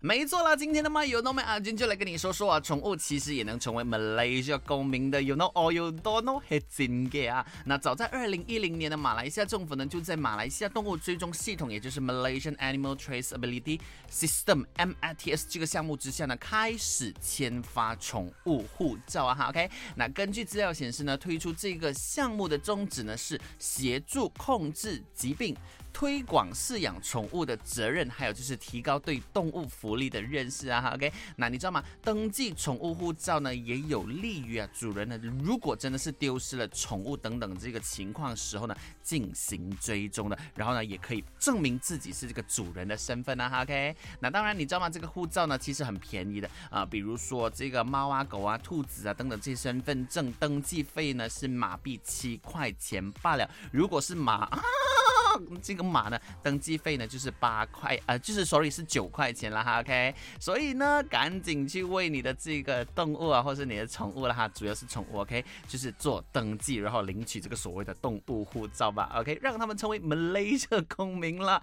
没错啦，今天的 My You Know 阿军就来跟你说说啊，宠物其实也能成为 Malaysia 公民的。You know or you don't know，是真嘅啊。那早在二零一零年的马来西亚政府呢，就在马来西亚动物追踪系统，也就是 Malaysian Animal Traceability System（MATS） 这个项目之下呢，开始签发宠物护照啊。哈，OK。那根据资料显示呢，推出这个项目的宗旨呢，是协助控制疾病。推广饲养宠物的责任，还有就是提高对动物福利利的认识啊。OK，那你知道吗？登记宠物护照呢，也有利于啊主人呢，如果真的是丢失了宠物等等这个情况时候呢，进行追踪的，然后呢，也可以证明自己是这个主人的身份啊。OK，那当然你知道吗？这个护照呢，其实很便宜的啊，比如说这个猫啊、狗啊、兔子啊等等这些身份证登记费呢，是马币七块钱罢了。如果是马。这个码呢，登记费呢就是八块，呃，就是手里是九块钱了哈，OK，所以呢，赶紧去为你的这个动物啊，或是你的宠物了哈，主要是宠物，OK，就是做登记，然后领取这个所谓的动物护照吧，OK，让他们成为 Malaysia 公民了。